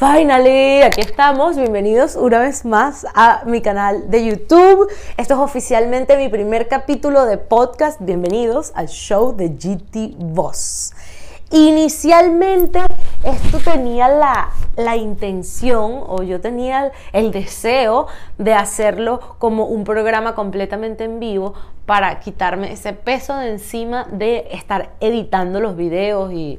Finally, aquí estamos. Bienvenidos una vez más a mi canal de YouTube. Esto es oficialmente mi primer capítulo de podcast. Bienvenidos al show de GT Voz. Inicialmente esto tenía la, intención o yo tenía el, deseo de hacerlo como un programa completamente en vivo para quitarme ese peso de encima de estar editando los videos y,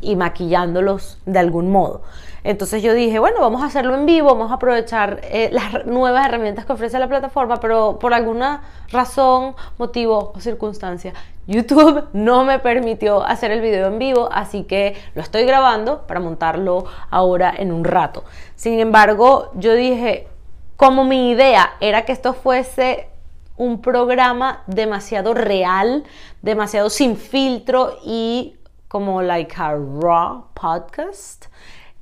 y maquillándolos de algún modo. Entonces yo dije, bueno, vamos a hacerlo en vivo, vamos a aprovechar eh, las nuevas herramientas que ofrece la plataforma, pero por alguna razón, motivo o circunstancia, YouTube no me permitió hacer el video en vivo, así que lo estoy grabando para montarlo ahora en un rato. Sin embargo, yo dije, como mi idea era que esto fuese un programa demasiado real, demasiado sin filtro y como like a raw podcast,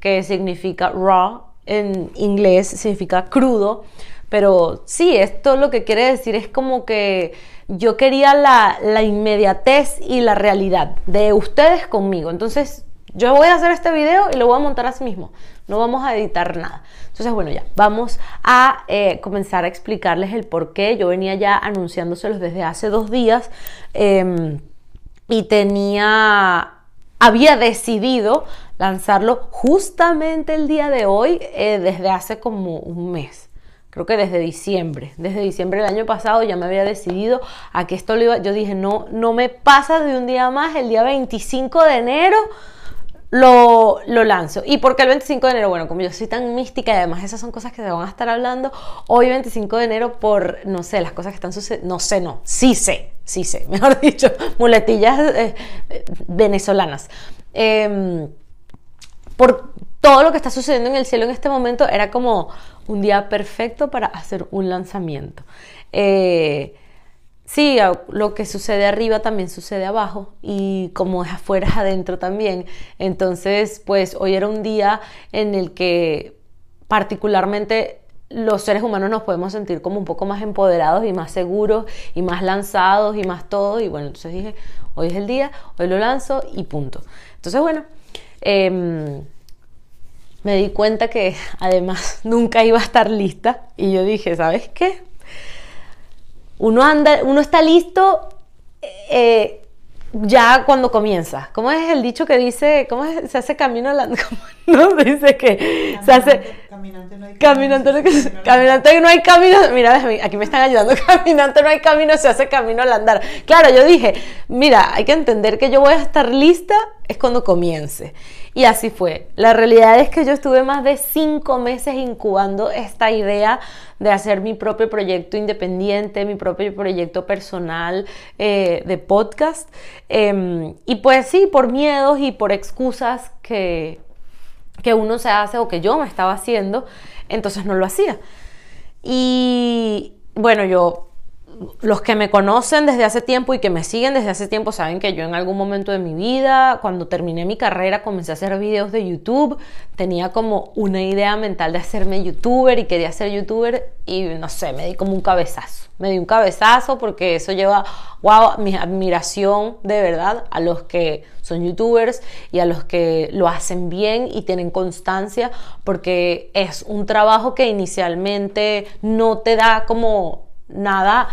que significa raw en inglés, significa crudo. Pero sí, esto lo que quiere decir es como que yo quería la, la, inmediatez y la realidad de ustedes conmigo. Entonces, yo voy a hacer este video y lo voy a montar así mismo. No vamos a editar nada. Entonces, bueno, ya, vamos a eh, comenzar a explicarles el por qué. Yo venía ya anunciándoselos desde hace dos días em, y tenía había decidido lanzarlo justamente el día de hoy, eh, desde hace como un mes. Creo que desde diciembre, desde diciembre del año pasado ya me había decidido a que esto lo iba, yo dije, no, no me pasa de un día más, el día 25 de enero lo, lo, lanzo. ¿Y por qué el 25 de enero? Bueno, como yo soy tan mística y además esas son cosas que se van a estar hablando, hoy 25 de enero por, no sé, las cosas que están sucediendo, no sé, no, sí sé, sí sé, mejor dicho, muletillas eh, venezolanas. Em, por todo lo que está sucediendo en el cielo en este momento, era como un día perfecto para hacer un lanzamiento. Eh, Sí, lo que sucede arriba también sucede abajo y como es afuera es adentro también. Entonces, pues hoy era un día en el que particularmente los seres humanos nos podemos sentir como un poco más empoderados y más seguros y más lanzados y más todo. Y bueno, entonces dije, hoy es el día, hoy lo lanzo y punto. Entonces, bueno, em, me di cuenta que además nunca iba a estar lista y yo dije, ¿sabes qué? Uno anda, uno está listo eh, ya cuando comienza. ¿Cómo es el dicho que dice, cómo se hace camino la no dice que se hace caminante no hay camino, caminante, no hay camino, mira, aquí me están ayudando, caminante no hay camino, se hace camino al andar. Claro, yo dije, mira, hay que entender que yo voy a estar lista es cuando comience. Y así fue. La realidad es que yo estuve más de cinco meses incubando esta idea de hacer mi propio proyecto independiente, mi propio proyecto personal eh, de podcast. Em, y pues sí, por miedos y por excusas que, que uno se hace o que yo me estaba haciendo, entonces no lo hacía. Y bueno, yo los que me conocen desde hace tiempo y que me siguen desde hace tiempo saben que yo en algún momento de mi vida, cuando terminé mi carrera, comencé a hacer videos de YouTube. Tenía como una idea mental de hacerme youtuber y quería ser youtuber y no sé, me di como un cabezazo. Me di un cabezazo porque eso lleva, wow, mi admiración de verdad a los que son youtubers y a los que lo hacen bien y tienen constancia porque es un trabajo que inicialmente no te da como nada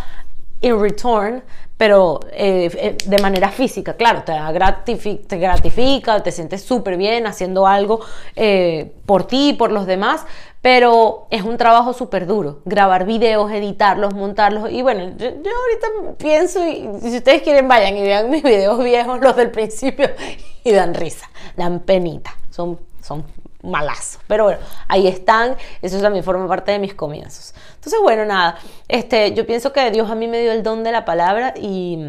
in return, pero eh, eh, de manera física, claro, te, te gratifica, te sientes súper bien haciendo algo eh, por ti, por los demás, pero es un trabajo súper duro, grabar videos, editarlos, montarlos, y bueno, yo, ahorita pienso, y si ustedes quieren vayan y vean mis videos viejos, los del principio, y dan risa, dan penita, son, son malazo. Pero bueno, ahí están, eso también forma parte de mis comienzos. Entonces, bueno, nada, este, yo pienso que Dios a mí me dio el don de la palabra y,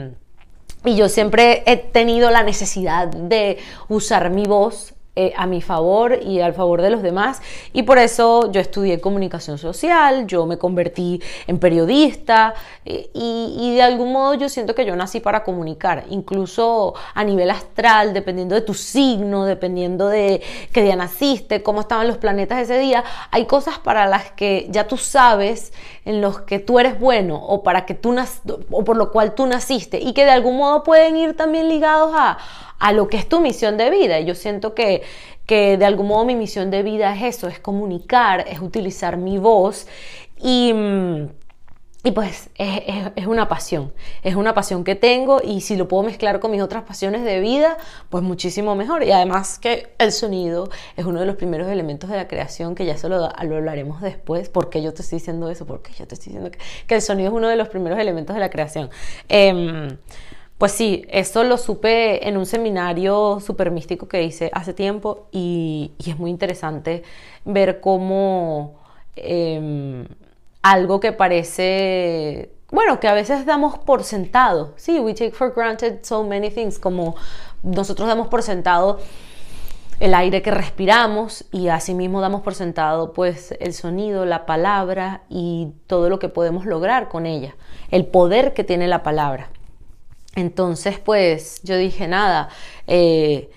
y yo siempre he tenido la necesidad de usar mi voz eh, a mi favor y al favor de los demás. Y por eso yo estudié comunicación social, yo me convertí en periodista eh, y, de algún modo yo siento que yo nací para comunicar, incluso a nivel astral, dependiendo de tu signo, dependiendo de qué día naciste, cómo estaban los planetas ese día. Hay cosas para las que ya tú sabes en los que tú eres bueno o para que tú o por lo cual tú naciste y que de algún modo pueden ir también ligados a a lo que es tu misión de vida. Y yo siento que, que de algún modo mi misión de vida es eso, es comunicar, es utilizar mi voz y... Mm, y pues es, una pasión, es una pasión que tengo y si lo puedo mezclar con mis otras pasiones de vida, pues muchísimo mejor. Y además que el sonido es uno de los primeros elementos de la creación, que ya se lo, hablaremos después, porque yo te estoy diciendo eso, porque yo te estoy diciendo que, el sonido es uno de los primeros elementos de la creación. Em, pues sí, eso lo supe en un seminario súper místico que hice hace tiempo y, es muy interesante ver cómo... Em, algo que parece, bueno, que a veces damos por sentado. Sí, we take for granted so many things, como nosotros damos por sentado el aire que respiramos y asimismo damos por sentado pues el sonido, la palabra y todo lo que podemos lograr con ella, el poder que tiene la palabra. Entonces pues yo dije nada, eh,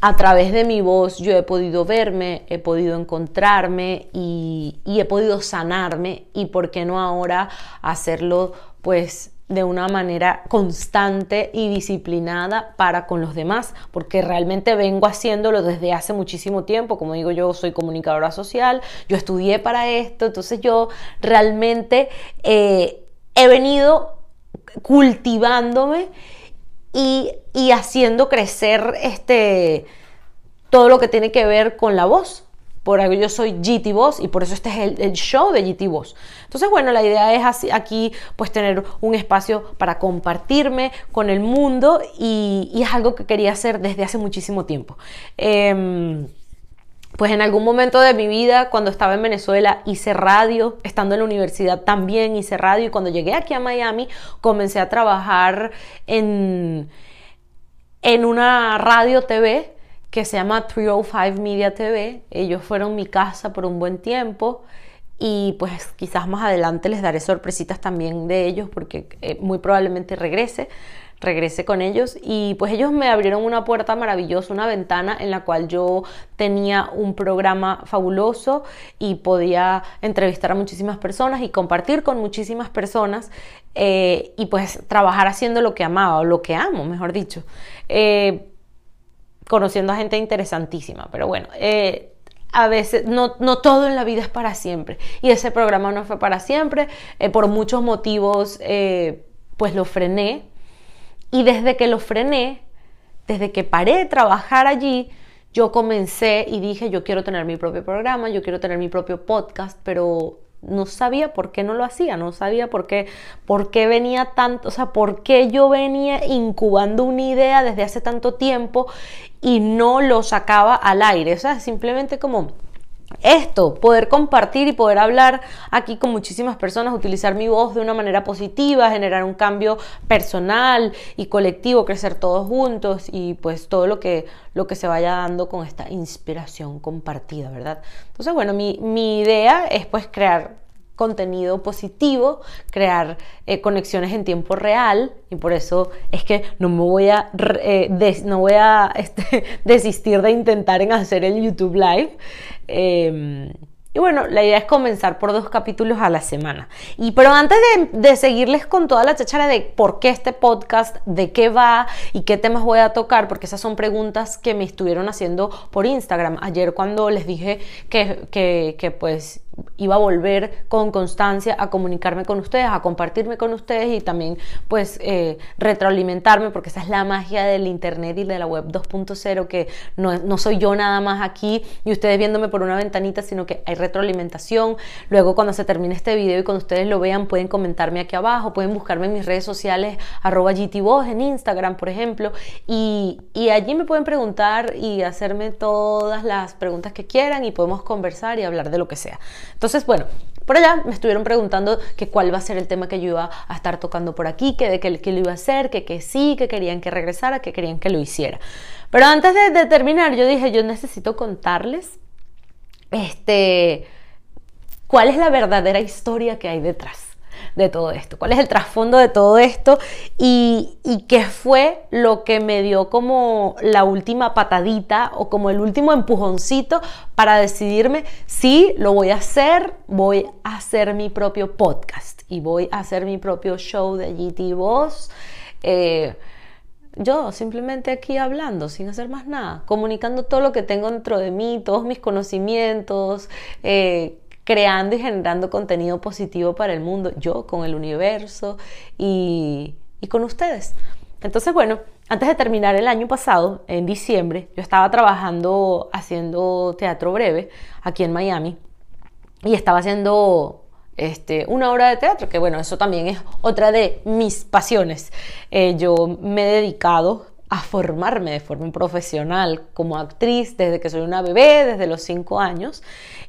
a través de mi voz yo he podido verme, he podido encontrarme y, he podido sanarme y por qué no ahora hacerlo pues de una manera constante y disciplinada para con los demás, porque realmente vengo haciéndolo desde hace muchísimo tiempo, como digo yo soy comunicadora social, yo estudié para esto, entonces yo realmente eh, he venido cultivándome y, haciendo crecer este, todo lo que tiene que ver con la voz. Por eso yo soy GT Voz y por eso este es el, show de GT Voz. Entonces, bueno, la idea es así, aquí pues tener un espacio para compartirme con el mundo y, y es algo que quería hacer desde hace muchísimo tiempo. Eh, pues en algún momento de mi vida, cuando estaba en Venezuela, hice radio, estando en la universidad también hice radio y cuando llegué aquí a Miami comencé a trabajar en, en una radio TV que se llama 305 Media TV. Ellos fueron mi casa por un buen tiempo y pues quizás más adelante les daré sorpresitas también de ellos porque eh, muy probablemente regrese regresé con ellos y pues ellos me abrieron una puerta maravillosa, una ventana en la cual yo tenía un programa fabuloso y podía entrevistar a muchísimas personas y compartir con muchísimas personas eh, y pues trabajar haciendo lo que amaba o lo que amo, mejor dicho. Eh, conociendo a gente interesantísima, pero bueno, eh, a veces no, no, todo en la vida es para siempre. Y ese programa no fue para siempre. por muchos motivos, pues lo frené. Y desde que lo frené, desde que paré de trabajar allí, yo comencé y dije, yo quiero tener mi propio programa, yo quiero tener mi propio podcast, pero no sabía por qué no lo hacía, no sabía por qué, por qué venía tanto, o sea, por qué yo venía incubando una idea desde hace tanto tiempo y no lo sacaba al aire, o sea, simplemente como esto, poder compartir y poder hablar aquí con muchísimas personas, utilizar mi voz de una manera positiva, generar un cambio personal y colectivo, crecer todos juntos y pues todo lo que, lo que se vaya dando con esta inspiración compartida, ¿verdad? Entonces, bueno, mi, mi idea es pues crear contenido positivo, crear eh, conexiones en tiempo real y por eso es que no me voy a, eh, no voy a este, desistir de intentar en hacer el YouTube Live. Em, y bueno, la idea es comenzar por dos capítulos a la semana. Y pero antes de, seguirles con toda la chachara de por qué este podcast, de qué va y qué temas voy a tocar, porque esas son preguntas que me estuvieron haciendo por Instagram. Ayer cuando les dije que, que, que pues iba a volver con constancia a comunicarme con ustedes, a compartirme con ustedes y también pues eh, retroalimentarme porque esa es la magia del internet y de la web 2.0 que no, no, soy yo nada más aquí y ustedes viéndome por una ventanita sino que hay retroalimentación. Luego cuando se termine este video y cuando ustedes lo vean pueden comentarme aquí abajo pueden buscarme en mis redes sociales arroba gtvoz en Instagram por ejemplo y, y allí me pueden preguntar y hacerme todas las preguntas que quieran y podemos conversar y hablar de lo que sea entonces, bueno, por allá me estuvieron preguntando que cuál va a ser el tema que yo iba a estar tocando por aquí, que de qué, lo iba a hacer, que, que sí, que querían que regresara, que querían que lo hiciera. Pero antes de, terminar, yo dije, yo necesito contarles este, cuál es la verdadera historia que hay detrás de todo esto, cuál es el trasfondo de todo esto y, qué fue lo que me dio como la última patadita o como el último empujoncito para decidirme si lo voy a hacer, voy a hacer mi propio podcast y voy a hacer mi propio show de GT Voz. Eh, yo simplemente aquí hablando, sin hacer más nada, comunicando todo lo que tengo dentro de mí, todos mis conocimientos, eh, creando y generando contenido positivo para el mundo, yo con el universo y, y con ustedes. Entonces, bueno, antes de terminar el año pasado, en diciembre, yo estaba trabajando haciendo teatro breve aquí en Miami y estaba haciendo este, una obra de teatro, que bueno, eso también es otra de mis pasiones. Eh, yo me he dedicado a formarme de forma profesional como actriz desde que soy una bebé, desde los cinco años,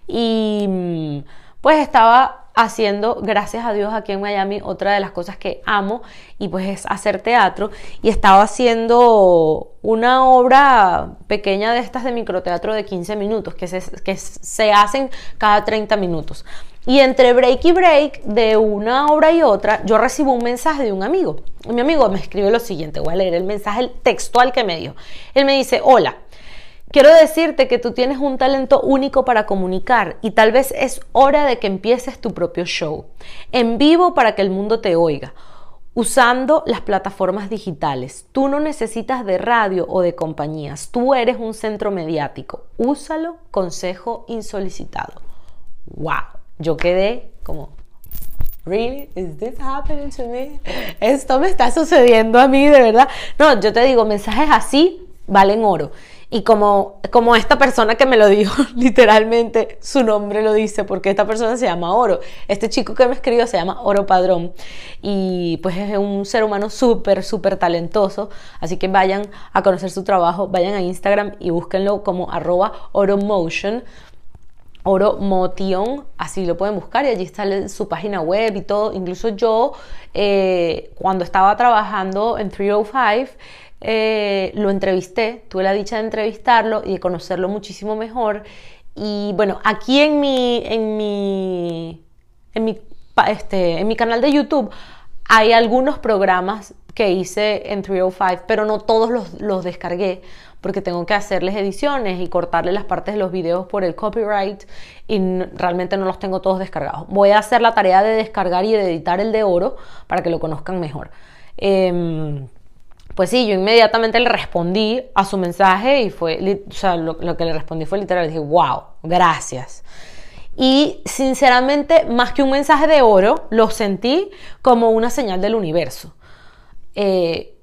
y mm, pues estaba haciendo, gracias a Dios, aquí en Miami, otra de las cosas que amo y pues es hacer teatro. Y estaba haciendo una obra pequeña de estas de microteatro de 15 minutos, que se, que se hacen cada 30 minutos. Y entre break y break, de una obra y otra, yo recibo un mensaje de un amigo. Mi amigo me escribe lo siguiente, voy a leer el mensaje textual que me dio. Él me dice, hola, Quiero decirte que tú tienes un talento único para comunicar y tal vez es hora de que empieces tu propio show, en vivo para que el mundo te oiga, usando las plataformas digitales. Tú no necesitas de radio o de compañías, tú eres un centro mediático. Úsalo, consejo insolicitado. ¡Wow! Yo quedé como, Really? Is this happening to me? Esto me está sucediendo a mí, de verdad. No, yo te digo, mensajes así valen oro. Y como, como esta persona que me lo dijo, literalmente su nombre lo dice, porque esta persona se llama Oro. Este chico que me escribió se llama Oro Padrón. Y pues es un ser humano súper, súper talentoso. Así que vayan a conocer su trabajo, vayan a Instagram y búsquenlo como arroba oromotion. Oro Motion, así lo pueden buscar y allí está su página web y todo. Incluso yo, eh, cuando estaba trabajando en 305, eh, lo entrevisté, tuve la dicha de entrevistarlo y de conocerlo muchísimo mejor. Y bueno, aquí en mi, en mi, en mi, este, en mi canal de YouTube hay algunos programas que hice en 305, pero no todos los, los descargué porque tengo que hacerles ediciones y cortarle las partes de los videos por el copyright y realmente no los tengo todos descargados. Voy a hacer la tarea de descargar y de editar el de oro para que lo conozcan mejor. Eh, pues sí, yo inmediatamente le respondí a su mensaje y fue, o sea, lo, que le respondí fue literal, dije, wow, gracias. Y sinceramente, más que un mensaje de oro, lo sentí como una señal del universo. Eh,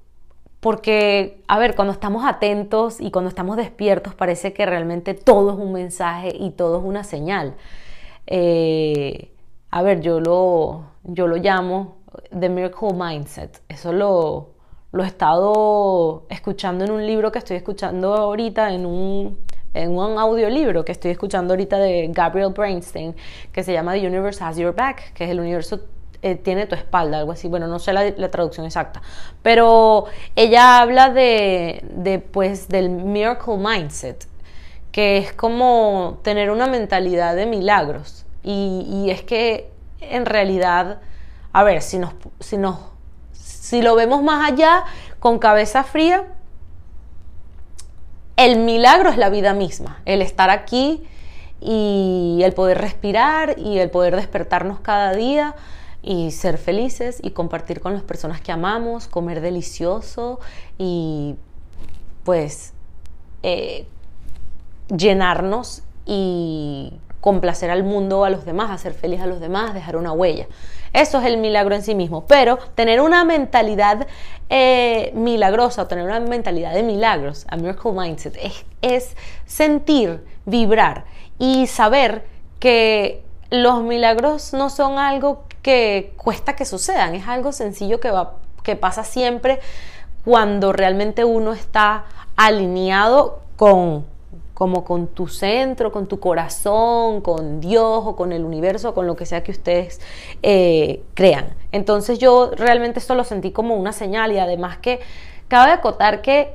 porque, a ver, cuando estamos atentos y cuando estamos despiertos, parece que realmente todo es un mensaje y todo es una señal. Eh, a ver, yo lo, yo lo llamo The Miracle Mindset. Eso lo, lo he estado escuchando en un libro que estoy escuchando ahorita, en un, en un audiolibro que estoy escuchando ahorita de Gabriel Brainstein, que se llama The Universe Has Your Back, que es el universo eh, tiene tu espalda, algo así. Bueno, no sé la, la, traducción exacta, pero ella habla de, de, pues, del miracle mindset, que es como tener una mentalidad de milagros. Y, y es que en realidad, a ver, si nos, si nos si lo vemos más allá, con cabeza fría, el milagro es la vida misma, el estar aquí y el poder respirar y el poder despertarnos cada día y ser felices y compartir con las personas que amamos, comer delicioso y pues eh, llenarnos y complacer al mundo, a los demás, hacer feliz a los demás, dejar una huella. Eso es el milagro en sí mismo. Pero tener una mentalidad eh, milagrosa o tener una mentalidad de milagros, a miracle mindset, es, es sentir, vibrar y saber que los milagros no son algo que cuesta que sucedan, es algo sencillo que, va, que pasa siempre cuando realmente uno está alineado con como con tu centro, con tu corazón, con Dios o con el universo, con lo que sea que ustedes eh, crean. Entonces yo realmente esto lo sentí como una señal y además que cabe acotar que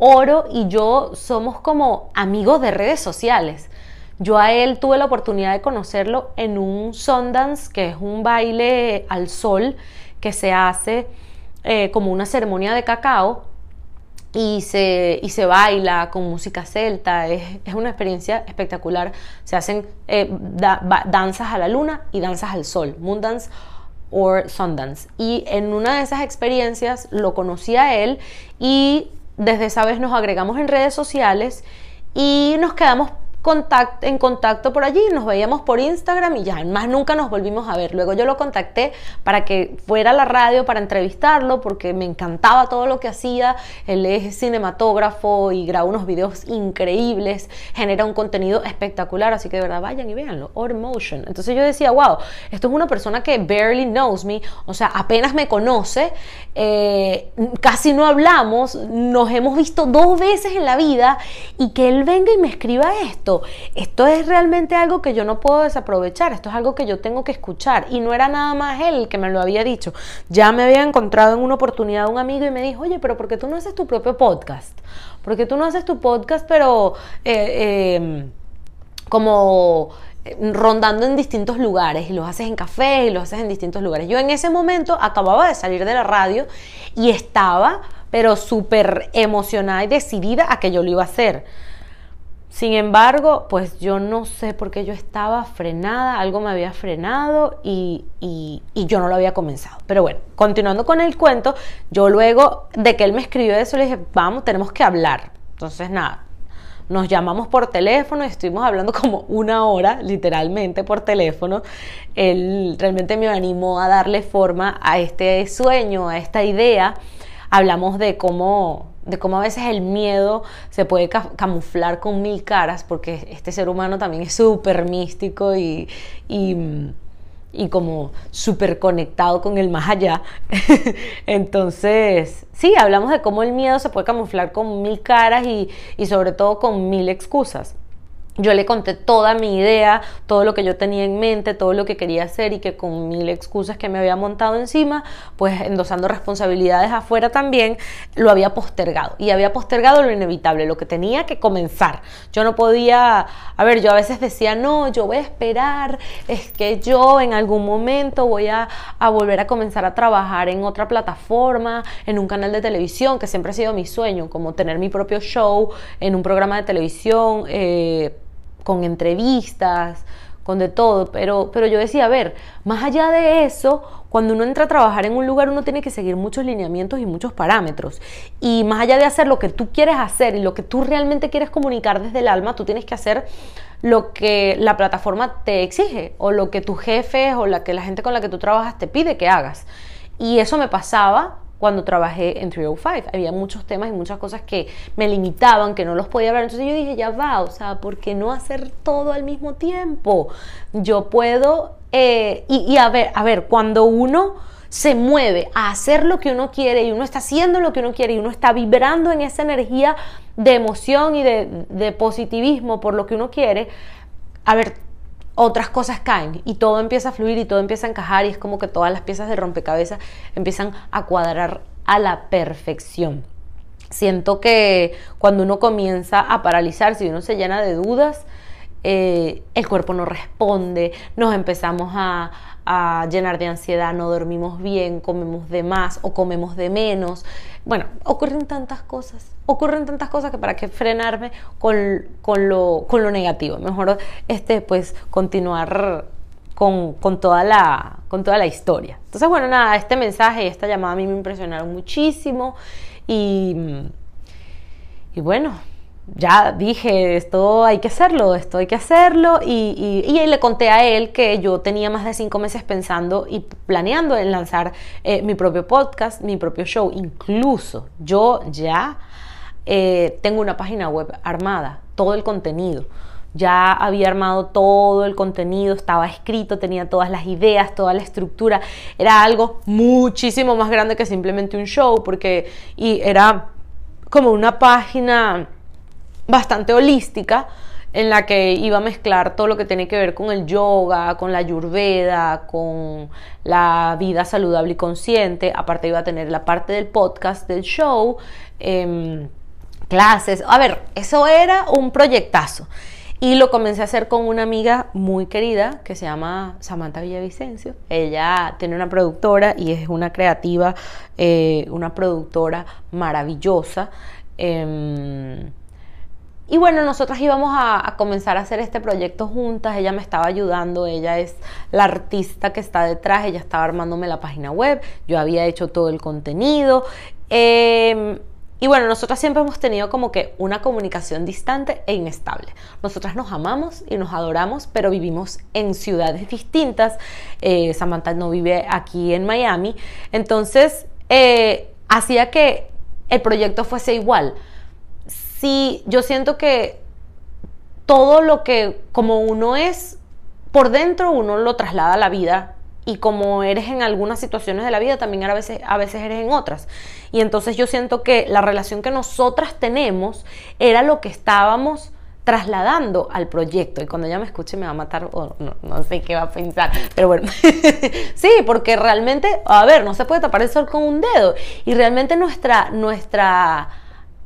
Oro y yo somos como amigos de redes sociales. Yo a él tuve la oportunidad de conocerlo en un Sundance, que es un baile al sol que se hace eh, como una ceremonia de cacao y se, y se baila con música celta, es, es una experiencia espectacular. Se hacen eh, danzas a la luna y danzas al sol, moon dance o Sundance. Y en una de esas experiencias lo conocí a él y desde esa vez nos agregamos en redes sociales y nos quedamos en contacto por allí, nos veíamos por Instagram y ya, más nunca nos volvimos a ver. Luego yo lo contacté para que fuera a la radio para entrevistarlo porque me encantaba todo lo que hacía. Él es cinematógrafo y graba unos videos increíbles, genera un contenido espectacular, así que de verdad vayan y véanlo, Or Motion. Entonces yo decía, wow, esto es una persona que barely knows me, o sea, apenas me conoce, eh, casi no hablamos, nos hemos visto dos veces en la vida y que él venga y me escriba esto esto. es realmente algo que yo no puedo desaprovechar, esto es algo que yo tengo que escuchar. Y no era nada más él que me lo había dicho. Ya me había encontrado en una oportunidad un amigo y me dijo, oye, pero ¿por qué tú no haces tu propio podcast? Porque tú no haces tu podcast, pero eh, em, como eh, rondando en distintos lugares y los haces en cafés y los haces en distintos lugares. Yo en ese momento acababa de salir de la radio y estaba pero súper emocionada y decidida a que yo lo iba a hacer. Sin embargo, pues yo no sé por qué yo estaba frenada, algo me había frenado y, yo no lo había comenzado. Pero bueno, continuando con el cuento, yo luego de que él me escribió eso le dije, vamos, tenemos que hablar. Entonces nada, nos llamamos por teléfono y estuvimos hablando como una hora, literalmente por teléfono. Él realmente me animó a darle forma a este sueño, a esta idea. Hablamos de cómo de cómo a veces el miedo se puede camuflar con mil caras, porque este ser humano también es súper místico y, y, como súper conectado con el más allá. Entonces, sí, hablamos de cómo el miedo se puede camuflar con mil caras y, y sobre todo con mil excusas. Yo le conté toda mi idea, todo lo que yo tenía en mente, todo lo que quería hacer y que con mil excusas que me había montado encima, pues endosando responsabilidades afuera también, lo había postergado. Y había postergado lo inevitable, lo que tenía que comenzar. Yo no podía, a ver, yo a veces decía, no, yo voy a esperar, es que yo en algún momento voy a, volver a comenzar a trabajar en otra plataforma, en un canal de televisión, que siempre ha sido mi sueño, como tener mi propio show en un programa de televisión. Eh, con entrevistas, con de todo, pero, pero yo decía, a ver, más allá de eso, cuando uno entra a trabajar en un lugar, uno tiene que seguir muchos lineamientos y muchos parámetros. Y más allá de hacer lo que tú quieres hacer y lo que tú realmente quieres comunicar desde el alma, tú tienes que hacer lo que la plataforma te exige o lo que tu jefe o la que la gente con la que tú trabajas te pide que hagas. Y eso me pasaba cuando trabajé en 305. Había muchos temas y muchas cosas que me limitaban, que no los podía hablar. Entonces yo dije, ya va, o sea, ¿por qué no hacer todo al mismo tiempo? Yo puedo, eh, y, a ver, a ver, cuando uno se mueve a hacer lo que uno quiere y uno está haciendo lo que uno quiere y uno está vibrando en esa energía de emoción y de, de positivismo por lo que uno quiere, a ver, otras cosas caen y todo empieza a fluir y todo empieza a encajar y es como que todas las piezas de rompecabezas empiezan a cuadrar a la perfección. Siento que cuando uno comienza a paralizarse y uno se llena de dudas, eh, el cuerpo no responde, nos empezamos a, a llenar de ansiedad, no dormimos bien, comemos de más o comemos de menos. Bueno, ocurren tantas cosas, ocurren tantas cosas que para qué frenarme con, lo, con lo negativo. Mejor este, pues, continuar con, toda la, con toda la historia. Entonces, bueno, nada, este mensaje y esta llamada a mí me impresionaron muchísimo y, y bueno, ya dije, esto hay que hacerlo, esto hay que hacerlo. Y, y, le conté a él que yo tenía más de cinco meses pensando y planeando en lanzar eh, mi propio podcast, mi propio show. Incluso yo ya eh, tengo una página web armada, todo el contenido. Ya había armado todo el contenido, estaba escrito, tenía todas las ideas, toda la estructura. Era algo muchísimo más grande que simplemente un show, porque y era como una página bastante holística en la que iba a mezclar todo lo que tiene que ver con el yoga, con la ayurveda, con la vida saludable y consciente. Aparte iba a tener la parte del podcast, del show, em, clases. A ver, eso era un proyectazo. Y lo comencé a hacer con una amiga muy querida que se llama Samantha Villavicencio. Ella tiene una productora y es una creativa, eh, una productora maravillosa. Em, y bueno, nosotras íbamos a, comenzar a hacer este proyecto juntas, ella me estaba ayudando, ella es la artista que está detrás, ella estaba armándome la página web, yo había hecho todo el contenido. Em, y bueno, nosotras siempre hemos tenido como que una comunicación distante e inestable. Nosotras nos amamos y nos adoramos, pero vivimos en ciudades distintas. Eh, Samantha no vive aquí en Miami. Entonces, eh, hacía que el proyecto fuese igual sí, yo siento que todo lo que como uno es por dentro, uno lo traslada a la vida y como eres en algunas situaciones de la vida, también a veces, a veces eres en otras. Y entonces yo siento que la relación que nosotras tenemos era lo que estábamos trasladando al proyecto. Y cuando ella me escuche me va a matar, o no, sé qué va a pensar, pero bueno, sí, porque realmente, a ver, no se puede tapar el sol con un dedo. Y realmente nuestra, nuestra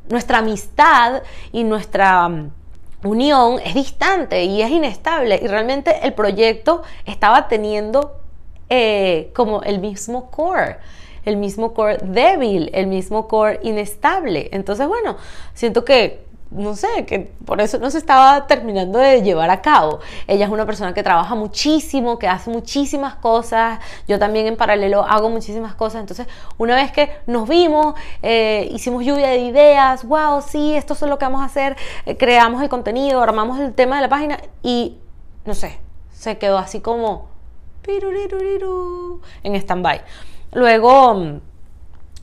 nuestra amistad y nuestra mm, unión es distante y es inestable y realmente el proyecto estaba teniendo eh, como el mismo core el mismo core débil, el mismo core inestable. Entonces, bueno, siento que no sé, que por eso no se estaba terminando de llevar a cabo. Ella es una persona que trabaja muchísimo, que hace muchísimas cosas, yo también en paralelo hago muchísimas cosas, entonces una vez que nos vimos, eh, hicimos lluvia de ideas, wow, sí, esto es lo que vamos a hacer, eh, creamos el contenido, armamos el tema de la página y, no sé, se quedó así como en stand-by. Luego,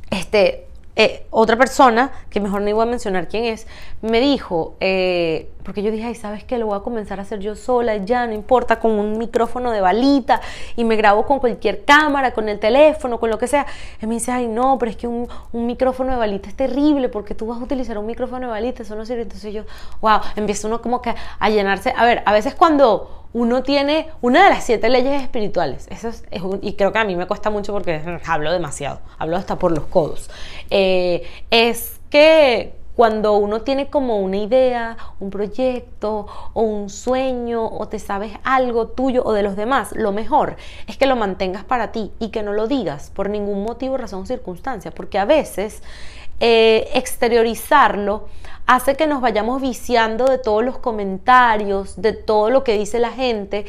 este, eh, otra persona, que mejor no iba a mencionar quién es, me dijo, eh, porque yo dije, ay, ¿sabes qué? Lo voy a comenzar a hacer yo sola, ya, no importa, con un micrófono de balita y me grabo con cualquier cámara, con el teléfono, con lo que sea. Y me dice, ay, no, pero es que un, un micrófono de balita es terrible porque tú vas a utilizar un micrófono de balita, eso no sirve. Entonces yo, wow, empieza uno como que a llenarse. A ver, a veces cuando uno tiene una de las siete leyes espirituales. Eso es, y creo que a mí me cuesta mucho porque hablo demasiado, hablo hasta por los codos. Eh, es que cuando uno tiene como una idea, un proyecto o un sueño o te sabes algo tuyo o de los demás, lo mejor es que lo mantengas para ti y que no lo digas por ningún motivo, razón o circunstancia, porque a veces eh, exteriorizarlo hace que nos vayamos viciando de todos los comentarios, de todo lo que dice la gente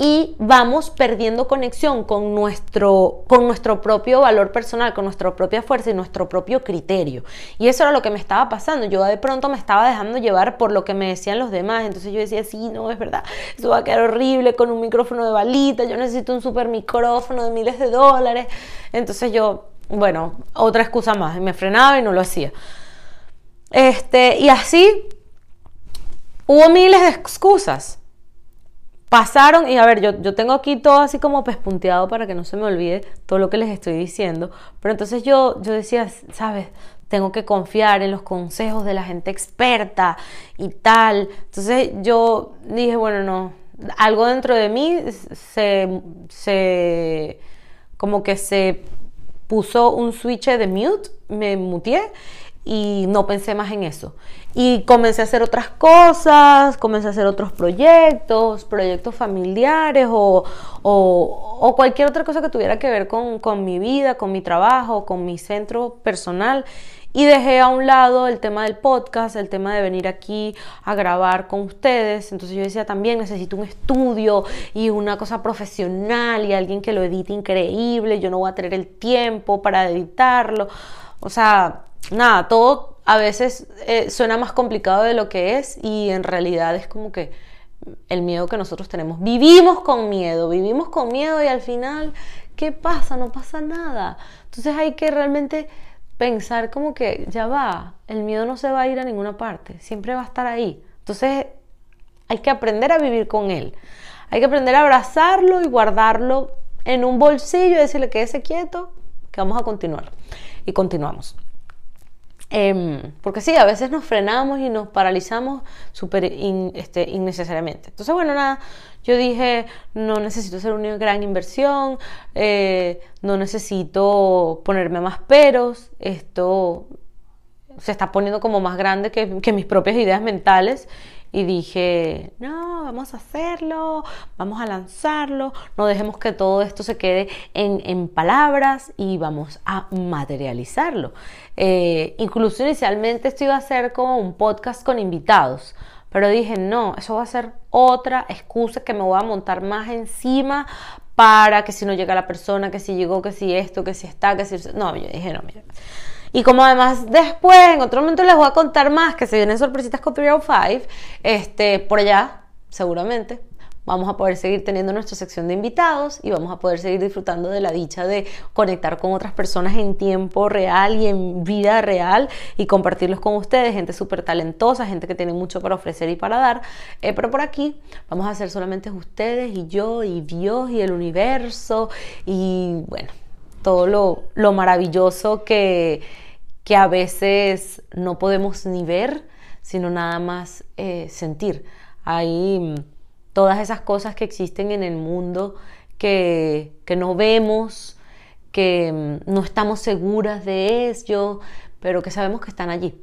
y vamos perdiendo conexión con nuestro, con nuestro propio valor personal, con nuestra propia fuerza y nuestro propio criterio. Y eso era lo que me estaba pasando. Yo de pronto me estaba dejando llevar por lo que me decían los demás. Entonces yo decía, sí, no, es verdad, eso va a quedar horrible con un micrófono de balita, yo necesito un super micrófono de miles de dólares. Entonces yo, bueno, otra excusa más, me frenaba y no lo hacía. Este, y así hubo miles de excusas. Pasaron, y a ver, yo, yo tengo aquí todo así como pespunteado para que no se me olvide todo lo que les estoy diciendo. Pero entonces yo, yo decía, ¿sabes? Tengo que confiar en los consejos de la gente experta y tal. Entonces yo dije, bueno, no, algo dentro de mí se, se como que se puso un switch de mute, me muteé y no pensé más en eso. Y comencé a hacer otras cosas, comencé a hacer otros proyectos, proyectos familiares o, o, cualquier otra cosa que tuviera que ver con, con, mi vida, con mi trabajo, con mi centro personal. Y dejé a un lado el tema del podcast, el tema de venir aquí a grabar con ustedes. Entonces yo decía también necesito un estudio y una cosa profesional y alguien que lo edite increíble. Yo no voy a tener el tiempo para editarlo. O sea, nada, todo a veces eh, suena más complicado de lo que es y en realidad es como que el miedo que nosotros tenemos. Vivimos con miedo, vivimos con miedo y al final, ¿qué pasa? No pasa nada. Entonces hay que realmente pensar como que ya va, el miedo no se va a ir a ninguna parte, siempre va a estar ahí. Entonces hay que aprender a vivir con él. Hay que aprender a abrazarlo y guardarlo en un bolsillo y decirle que ese quieto, que vamos a continuar. Y continuamos. Em, porque sí, a veces nos frenamos y nos paralizamos súper este, innecesariamente. Entonces, bueno, nada, yo dije, no necesito hacer una gran inversión, eh, no necesito ponerme más peros, esto se está poniendo como más grande que, mis propias ideas mentales. Y dije, no, vamos a hacerlo, vamos a lanzarlo, no dejemos que todo esto se quede en, palabras y vamos a materializarlo. Eh, incluso inicialmente esto iba a ser como un podcast con invitados, pero dije, no, eso va a ser otra excusa que me voy a montar más encima para que si no llega la persona, que si llegó, que si esto, que si está, que si... No, yo dije, no, mira. Y como además después, en otro momento les voy a contar más, que se vienen sorpresitas con 5, este, por allá, seguramente, vamos a poder seguir teniendo nuestra sección de invitados y vamos a poder seguir disfrutando de la dicha de conectar con otras personas en tiempo real y en vida real y compartirlos con ustedes, gente súper talentosa, gente que tiene mucho para ofrecer y para dar. Eh, pero por aquí vamos a ser solamente ustedes y yo y Dios y el universo y bueno, todo lo, maravilloso que, que, a veces no podemos ni ver, sino nada más eh, sentir. Hay mm, todas esas cosas que existen en el mundo que, no vemos, que mm, no estamos seguras de ello, pero que sabemos que están allí,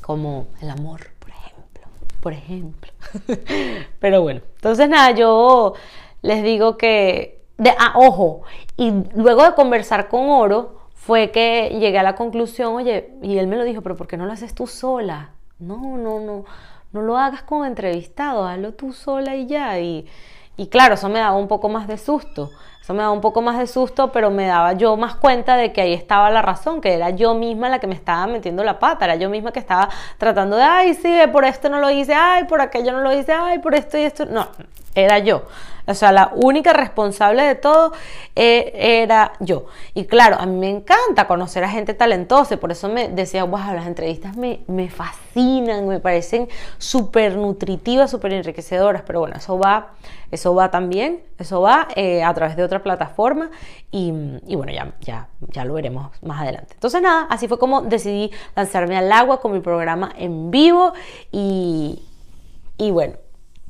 como el amor, por ejemplo, por ejemplo. pero bueno, entonces nada, yo les digo que de, ah, ojo, y luego de conversar con Oro, fue que llegué a la conclusión, oye, y él me lo dijo, pero ¿por qué no lo haces tú sola? No, no, no, no lo hagas con entrevistado, hazlo tú sola y ya. Y, y claro, eso me daba un poco más de susto. Eso me daba un poco más de susto, pero me daba yo más cuenta de que ahí estaba la razón, que era yo misma la que me estaba metiendo la pata, era yo misma que estaba tratando de, ay, sí, por esto no lo hice, ay, por aquello no lo hice, ay, por esto y esto. No, era yo. O sea, la única responsable de todo eh, era yo. Y claro, a mí me encanta conocer a gente talentosa, por eso me decía, wow, las entrevistas me, me fascinan, me parecen súper nutritivas, súper enriquecedoras, pero bueno, eso va, eso va también, eso va eh, a través de otra plataforma y, bueno, ya, ya, ya lo veremos más adelante. Entonces nada, así fue como decidí lanzarme al agua con mi programa en vivo y, y bueno,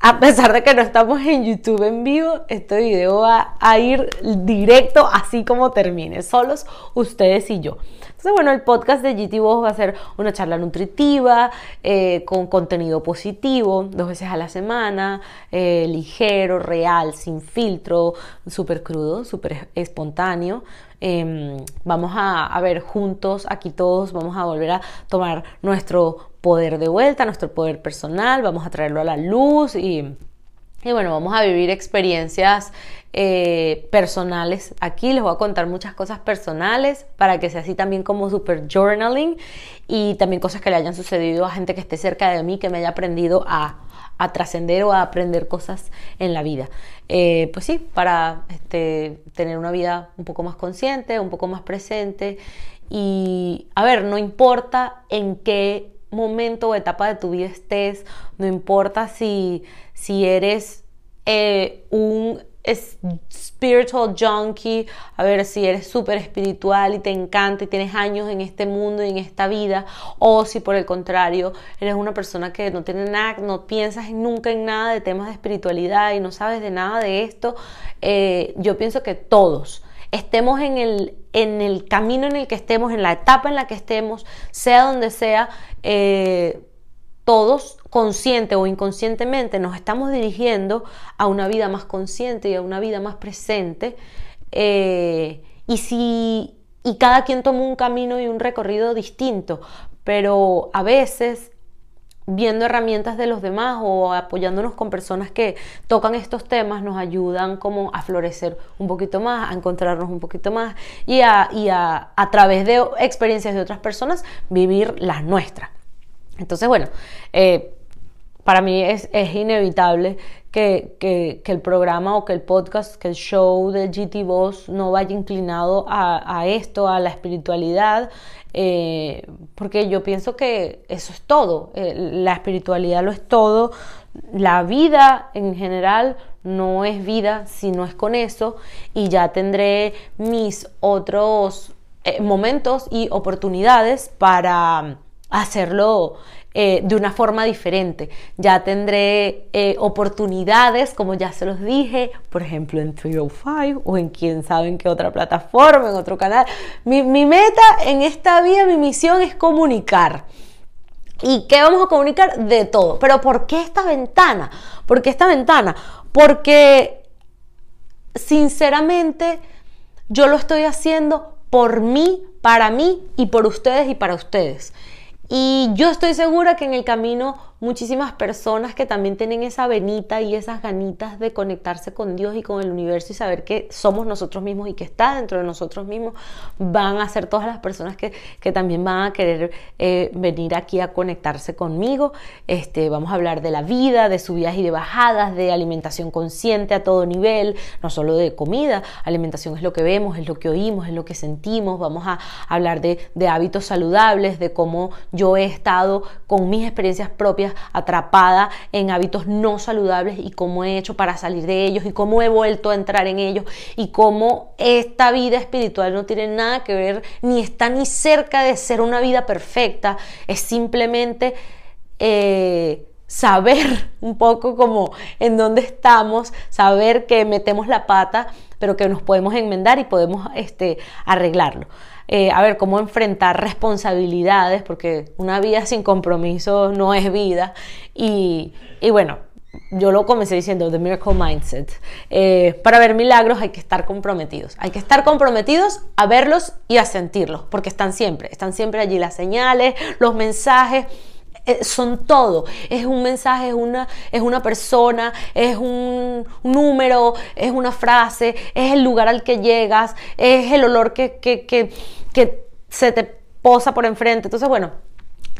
a pesar de que no estamos en YouTube en vivo, este video va a ir directo así como termine, solos ustedes y yo. Entonces, bueno, el podcast de GT Voz va a ser una charla nutritiva, eh, con contenido positivo, dos veces a la semana, eh, ligero, real, sin filtro, súper crudo, súper espontáneo. Em, vamos a, ver juntos, aquí todos, vamos a volver a tomar nuestro poder de vuelta, nuestro poder personal, vamos a traerlo a la luz y, bueno, vamos a vivir experiencias eh, personales. Aquí les voy a contar muchas cosas personales para que sea así también como super journaling y también cosas que le hayan sucedido a gente que esté cerca de mí, que me haya aprendido a, trascender o a aprender cosas en la vida. Eh, pues sí, para este, tener una vida un poco más consciente, un poco más presente y, a ver, no importa en qué momento o etapa de tu vida estés, no importa si, si eres eh, un spiritual junkie, a ver si eres súper espiritual y te encanta y tienes años en este mundo y en esta vida, o si por el contrario eres una persona que no tiene nada, no piensas nunca en nada de temas de espiritualidad y no sabes de nada de esto, eh, yo pienso que todos estemos en el, en el camino en el que estemos, en la etapa en la que estemos, sea donde sea, eh, todos consciente o inconscientemente nos estamos dirigiendo a una vida más consciente y a una vida más presente. Eh, y si y cada quien toma un camino y un recorrido distinto, pero a veces viendo herramientas de los demás o apoyándonos con personas que tocan estos temas nos ayudan como a florecer un poquito más, a encontrarnos un poquito más y a, a, través de experiencias de otras personas vivir las nuestras. Entonces, bueno, eh, para mí es, inevitable que, el programa o que el podcast, que el show de GT Boss no vaya inclinado a, esto, a la espiritualidad, eh, porque yo pienso que eso es todo, eh, la espiritualidad lo es todo, la vida en general no es vida si no es con eso y ya tendré mis otros eh, momentos y oportunidades para hacerlo eh, de una forma diferente. Ya tendré eh, oportunidades, como ya se los dije, por ejemplo en 305 o en quién sabe en qué otra plataforma, en otro canal. Mi, mi meta en esta vida, mi misión es comunicar ¿Y qué vamos a comunicar? De todo. Pero ¿por qué esta ventana? ¿Por qué esta ventana? Porque sinceramente yo lo estoy haciendo por mí, para mí y por ustedes y para ustedes. Y yo estoy segura que en el camino muchísimas personas que también tienen esa venita y esas ganitas de conectarse con Dios y con el universo y saber que somos nosotros mismos y que está dentro de nosotros mismos, van a ser todas las personas que, también van a querer eh, venir aquí a conectarse conmigo. Este, vamos a hablar de la vida, de subidas y de bajadas, de alimentación consciente a todo nivel, no solo de comida, alimentación es lo que vemos, es lo que oímos, es lo que sentimos, vamos a hablar de, de hábitos saludables, de cómo yo he estado con mis experiencias propias atrapada en hábitos no saludables y cómo he hecho para salir de ellos y cómo he vuelto a entrar en ellos y cómo esta vida espiritual no tiene nada que ver ni está ni cerca de ser una vida perfecta, es simplemente... Eh, saber un poco como en dónde estamos, saber que metemos la pata, pero que nos podemos enmendar y podemos este, arreglarlo. Eh, a ver, cómo enfrentar responsabilidades, porque una vida sin compromiso no es vida. Y, bueno, yo lo comencé diciendo, The Miracle Mindset. Eh, para ver milagros hay que estar comprometidos. Hay que estar comprometidos a verlos y a sentirlos, porque están siempre, están siempre allí las señales, los mensajes. Eh, son todo. Es un mensaje, es una, es una persona, es un, número, es una frase, es el lugar al que llegas, es el olor que, que, que, que se te posa por enfrente. Entonces, bueno,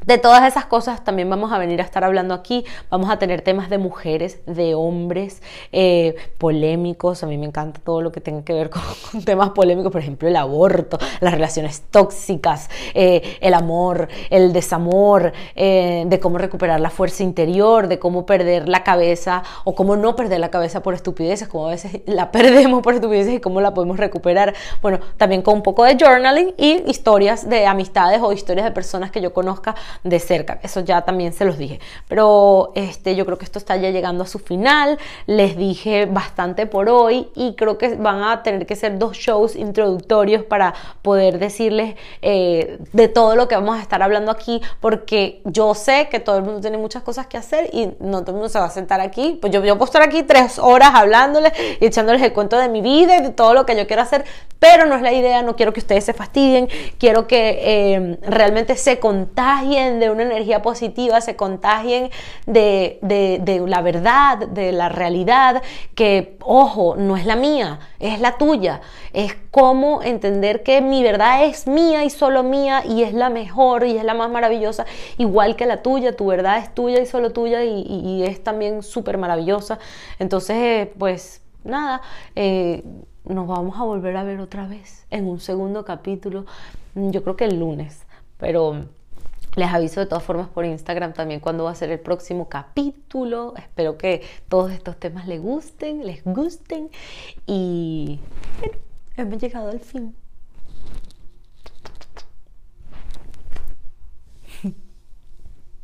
de todas esas cosas también vamos a venir a estar hablando aquí. Vamos a tener temas de mujeres, de hombres, eh, polémicos. A mí me encanta todo lo que tenga que ver con, temas polémicos, por ejemplo, el aborto, las relaciones tóxicas, eh, el amor, el desamor, eh, de cómo recuperar la fuerza interior, de cómo perder la cabeza o cómo no perder la cabeza por estupideces, como a veces la perdemos por estupideces y cómo la podemos recuperar. Bueno, también con un poco de journaling y historias de amistades o historias de personas que yo conozca de cerca. Eso ya también se los dije. Pero este, yo creo que esto está ya llegando a su final. Les dije bastante por hoy y creo que van a tener que ser dos shows introductorios para poder decirles eh, de todo lo que vamos a estar hablando aquí, porque yo sé que todo el mundo tiene muchas cosas que hacer y no todo el mundo se va a sentar aquí. Pues yo, yo puedo estar aquí tres horas hablándoles y echándoles el cuento de mi vida y de todo lo que yo quiero hacer, pero no es la idea, no quiero que ustedes se fastidien, quiero que eh, realmente se contagien de una energía positiva, se contagien de, de, la verdad, de la realidad, que, ojo, no es la mía, es la tuya. Es como entender que mi verdad es mía y solo mía y es la mejor y es la más maravillosa, igual que la tuya, tu verdad es tuya y solo tuya y, es también súper maravillosa. Entonces, pues nada. Eh, nos vamos a volver a ver otra vez en un segundo capítulo, yo creo que el lunes, pero les aviso de todas formas por Instagram también cuando va a ser el próximo capítulo. Espero que todos estos temas les gusten, les gusten. Y bueno, hemos llegado al fin.